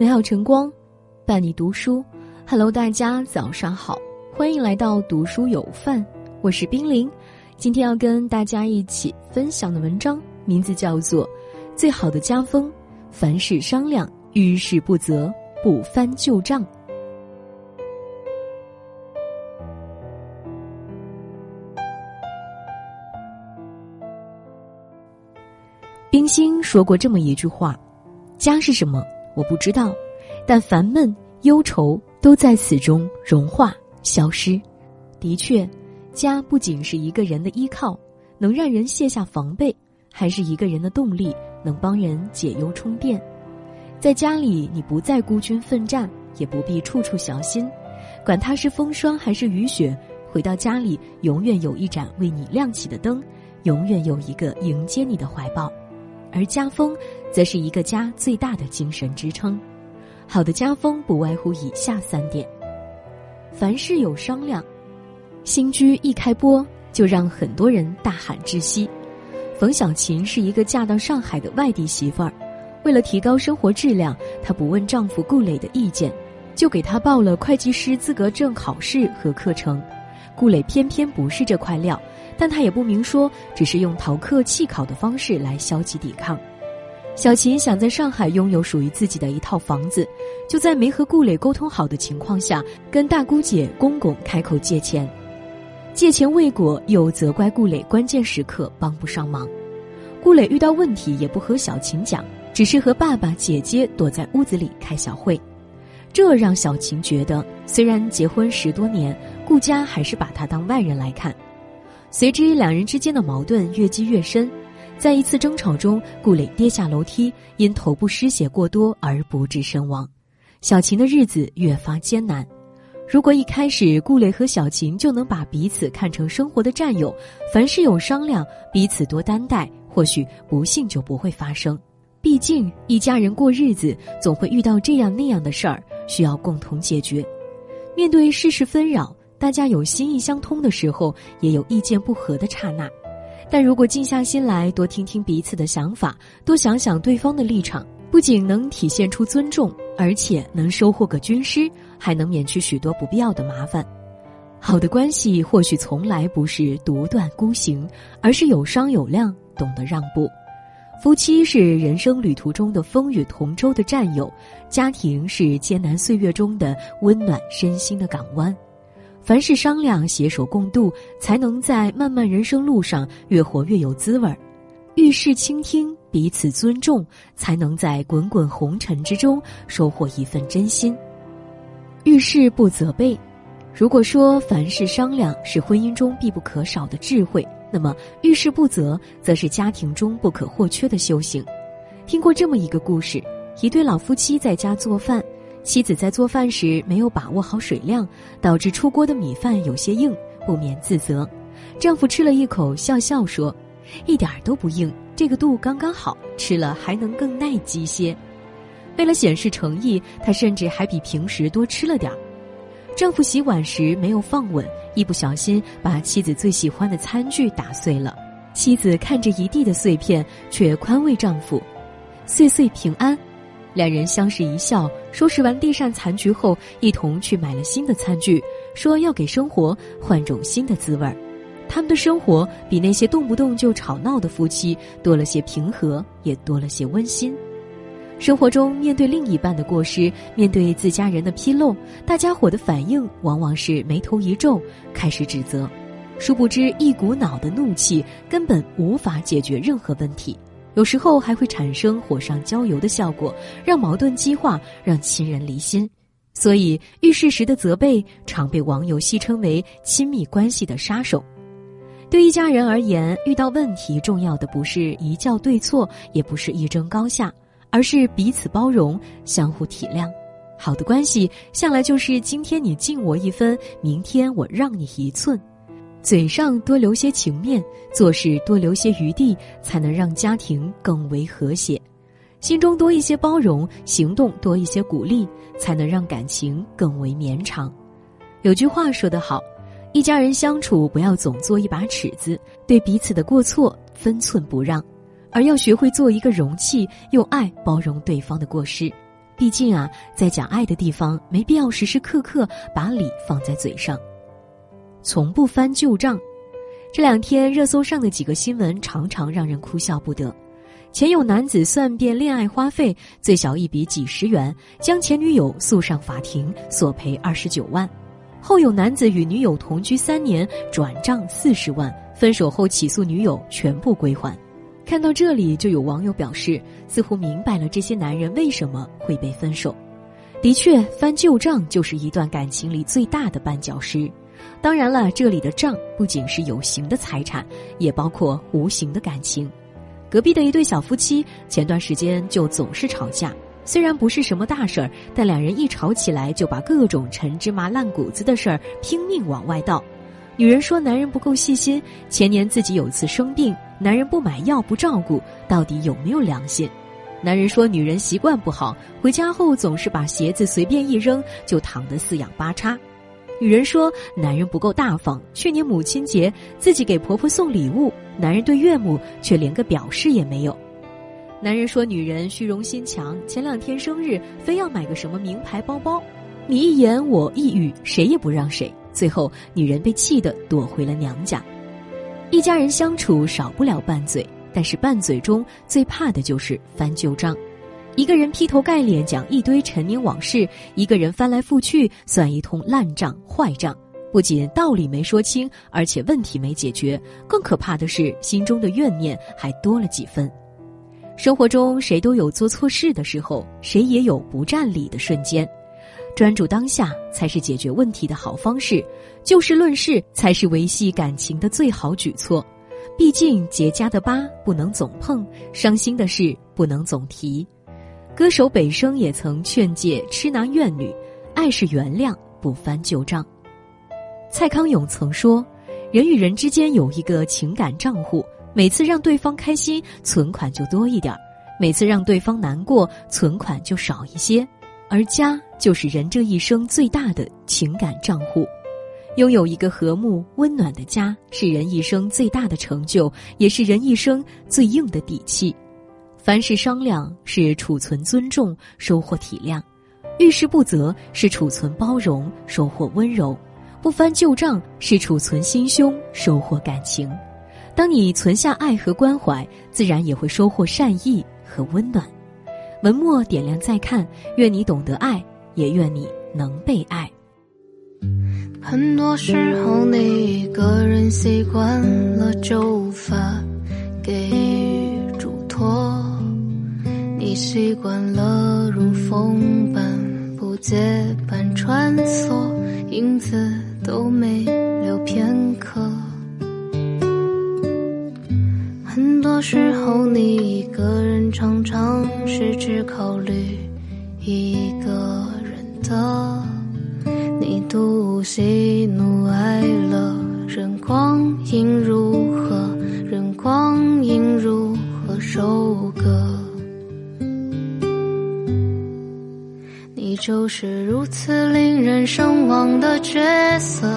美好晨光，伴你读书。Hello，大家早上好，欢迎来到读书有范，我是冰凌。今天要跟大家一起分享的文章名字叫做《最好的家风》，凡事商量，遇事不责，不翻旧账。冰心说过这么一句话：“家是什么？”我不知道，但烦闷、忧愁都在此中融化、消失。的确，家不仅是一个人的依靠，能让人卸下防备，还是一个人的动力，能帮人解忧充电。在家里，你不再孤军奋战，也不必处处小心，管它是风霜还是雨雪，回到家里，永远有一盏为你亮起的灯，永远有一个迎接你的怀抱。而家风，则是一个家最大的精神支撑。好的家风不外乎以下三点：凡事有商量。新居一开播，就让很多人大喊窒息。冯小琴是一个嫁到上海的外地媳妇儿，为了提高生活质量，她不问丈夫顾磊的意见，就给他报了会计师资格证考试和课程。顾磊偏偏不是这块料。但他也不明说，只是用逃课弃考的方式来消极抵抗。小琴想在上海拥有属于自己的一套房子，就在没和顾磊沟通好的情况下，跟大姑姐、公公开口借钱。借钱未果，又责怪顾磊关键时刻帮不上忙。顾磊遇到问题也不和小琴讲，只是和爸爸、姐姐躲在屋子里开小会，这让小琴觉得，虽然结婚十多年，顾家还是把他当外人来看。随之，两人之间的矛盾越积越深。在一次争吵中，顾磊跌下楼梯，因头部失血过多而不治身亡。小琴的日子越发艰难。如果一开始顾磊和小琴就能把彼此看成生活的战友，凡事有商量，彼此多担待，或许不幸就不会发生。毕竟一家人过日子，总会遇到这样那样的事儿，需要共同解决。面对世事纷扰。大家有心意相通的时候，也有意见不合的刹那，但如果静下心来，多听听彼此的想法，多想想对方的立场，不仅能体现出尊重，而且能收获个军师，还能免去许多不必要的麻烦。好的关系或许从来不是独断孤行，而是有商有量，懂得让步。夫妻是人生旅途中的风雨同舟的战友，家庭是艰难岁月中的温暖身心的港湾。凡事商量，携手共度，才能在漫漫人生路上越活越有滋味儿；遇事倾听，彼此尊重，才能在滚滚红尘之中收获一份真心。遇事不责备。如果说凡事商量是婚姻中必不可少的智慧，那么遇事不责则是家庭中不可或缺的修行。听过这么一个故事：一对老夫妻在家做饭。妻子在做饭时没有把握好水量，导致出锅的米饭有些硬，不免自责。丈夫吃了一口，笑笑说：“一点儿都不硬，这个度刚刚好，吃了还能更耐饥些。”为了显示诚意，他甚至还比平时多吃了点儿。丈夫洗碗时没有放稳，一不小心把妻子最喜欢的餐具打碎了。妻子看着一地的碎片，却宽慰丈夫：“岁岁平安。”两人相视一笑，收拾完地上残局后，一同去买了新的餐具，说要给生活换种新的滋味儿。他们的生活比那些动不动就吵闹的夫妻多了些平和，也多了些温馨。生活中，面对另一半的过失，面对自家人的纰漏，大家伙的反应往往是眉头一皱，开始指责。殊不知，一股脑的怒气根本无法解决任何问题。有时候还会产生火上浇油的效果，让矛盾激化，让亲人离心。所以遇事时的责备常被网友戏称为亲密关系的杀手。对一家人而言，遇到问题重要的不是一较对错，也不是一争高下，而是彼此包容、相互体谅。好的关系向来就是今天你敬我一分，明天我让你一寸。嘴上多留些情面，做事多留些余地，才能让家庭更为和谐；心中多一些包容，行动多一些鼓励，才能让感情更为绵长。有句话说得好：一家人相处，不要总做一把尺子，对彼此的过错分寸不让，而要学会做一个容器，用爱包容对方的过失。毕竟啊，在讲爱的地方，没必要时时刻刻把理放在嘴上。从不翻旧账。这两天热搜上的几个新闻常常让人哭笑不得。前有男子算遍恋爱花费，最小一笔几十元，将前女友诉上法庭，索赔二十九万；后有男子与女友同居三年，转账四十万，分手后起诉女友，全部归还。看到这里，就有网友表示，似乎明白了这些男人为什么会被分手。的确，翻旧账就是一段感情里最大的绊脚石。当然了，这里的账不仅是有形的财产，也包括无形的感情。隔壁的一对小夫妻前段时间就总是吵架，虽然不是什么大事儿，但两人一吵起来就把各种陈芝麻烂谷子的事儿拼命往外倒。女人说男人不够细心，前年自己有次生病。男人不买药不照顾，到底有没有良心？男人说女人习惯不好，回家后总是把鞋子随便一扔，就躺得四仰八叉。女人说男人不够大方，去年母亲节自己给婆婆送礼物，男人对岳母却连个表示也没有。男人说女人虚荣心强，前两天生日非要买个什么名牌包包，你一言我一语，谁也不让谁，最后女人被气得躲回了娘家。一家人相处少不了拌嘴，但是拌嘴中最怕的就是翻旧账。一个人劈头盖脸讲一堆陈年往事，一个人翻来覆去算一通烂账坏账，不仅道理没说清，而且问题没解决，更可怕的是心中的怨念还多了几分。生活中谁都有做错事的时候，谁也有不占理的瞬间。专注当下才是解决问题的好方式，就事论事才是维系感情的最好举措。毕竟结痂的疤不能总碰，伤心的事不能总提。歌手北笙也曾劝诫痴男怨女：爱是原谅，不翻旧账。蔡康永曾说：人与人之间有一个情感账户，每次让对方开心，存款就多一点；每次让对方难过，存款就少一些。而家就是人这一生最大的情感账户，拥有一个和睦温暖的家，是人一生最大的成就，也是人一生最硬的底气。凡事商量是储存尊重，收获体谅；遇事不责是储存包容，收获温柔；不翻旧账是储存心胸，收获感情。当你存下爱和关怀，自然也会收获善意和温暖。文末点亮再看，愿你懂得爱，也愿你能被爱。很多时候，你一个人习惯了就发给予，你习惯了如风般不结伴穿梭，影子都没留片刻。很多时候，你一个人常常是只考虑一个人的，你独喜怒哀乐，任光阴如就是如此令人神往的角色，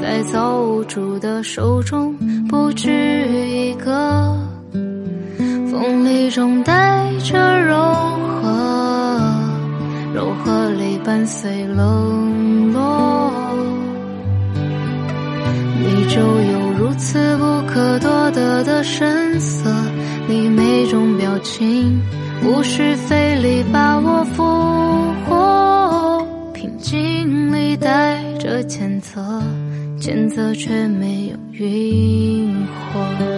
在造物主的手中不止一个。风里中带着柔和，柔和里伴随冷落。你就有如此不可多得的神色，你每种表情无需费力把我俘获。平静里带着谴责，谴责却没有晕火。